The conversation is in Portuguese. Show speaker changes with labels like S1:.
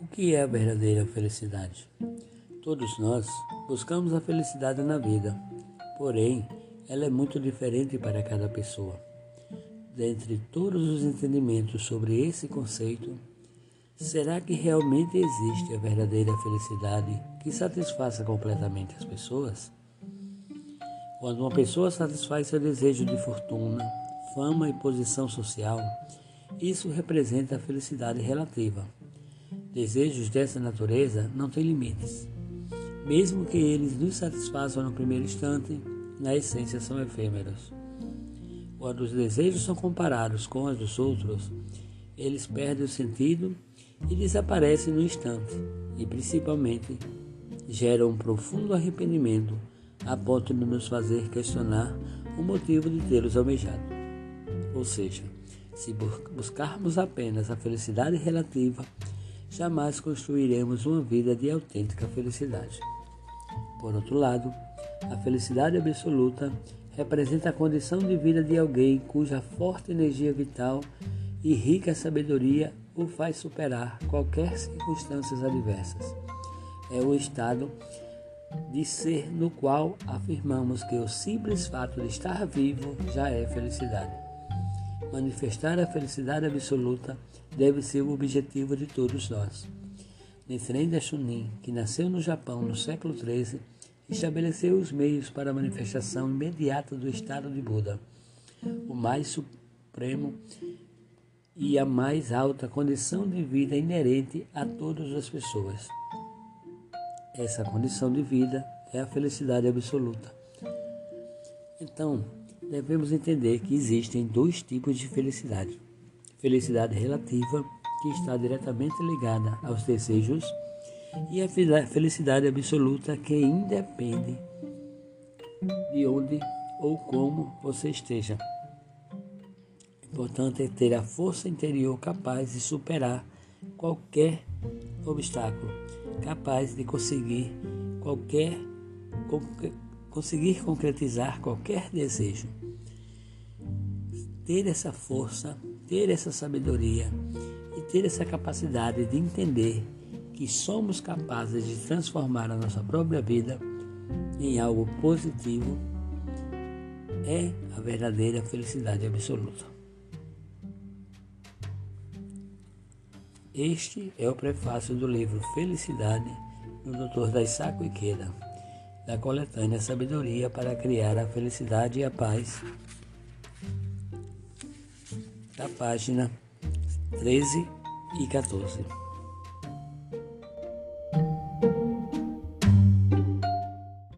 S1: O que é a verdadeira felicidade? Todos nós buscamos a felicidade na vida, porém, ela é muito diferente para cada pessoa. Dentre todos os entendimentos sobre esse conceito, será que realmente existe a verdadeira felicidade que satisfaça completamente as pessoas? Quando uma pessoa satisfaz seu desejo de fortuna, fama e posição social, isso representa a felicidade relativa Desejos dessa natureza não têm limites. Mesmo que eles nos satisfaçam no primeiro instante, na essência são efêmeros. Quando os desejos são comparados com os dos outros, eles perdem o sentido e desaparecem no instante, e principalmente geram um profundo arrependimento a ponto de nos fazer questionar o motivo de tê-los almejado. Ou seja, se buscarmos apenas a felicidade relativa, jamais construiremos uma vida de autêntica felicidade. Por outro lado, a felicidade absoluta representa a condição de vida de alguém cuja forte energia vital e rica sabedoria o faz superar qualquer circunstâncias adversas. É o estado de ser no qual afirmamos que o simples fato de estar vivo já é felicidade. Manifestar a felicidade absoluta deve ser o objetivo de todos nós. Nichiren Daishonin, que nasceu no Japão no século XIII, estabeleceu os meios para a manifestação imediata do estado de Buda, o mais supremo e a mais alta condição de vida inerente a todas as pessoas. Essa condição de vida é a felicidade absoluta. Então, devemos entender que existem dois tipos de felicidade felicidade relativa, que está diretamente ligada aos desejos, e a felicidade absoluta, que independe de onde ou como você esteja. Importante é ter a força interior capaz de superar qualquer obstáculo, capaz de conseguir qualquer conseguir concretizar qualquer desejo. Ter essa força ter essa sabedoria e ter essa capacidade de entender que somos capazes de transformar a nossa própria vida em algo positivo é a verdadeira felicidade absoluta. Este é o prefácio do livro Felicidade do Dr. Daisaku Ikeda, da coletânea Sabedoria para criar a felicidade e a paz da página 13 e 14.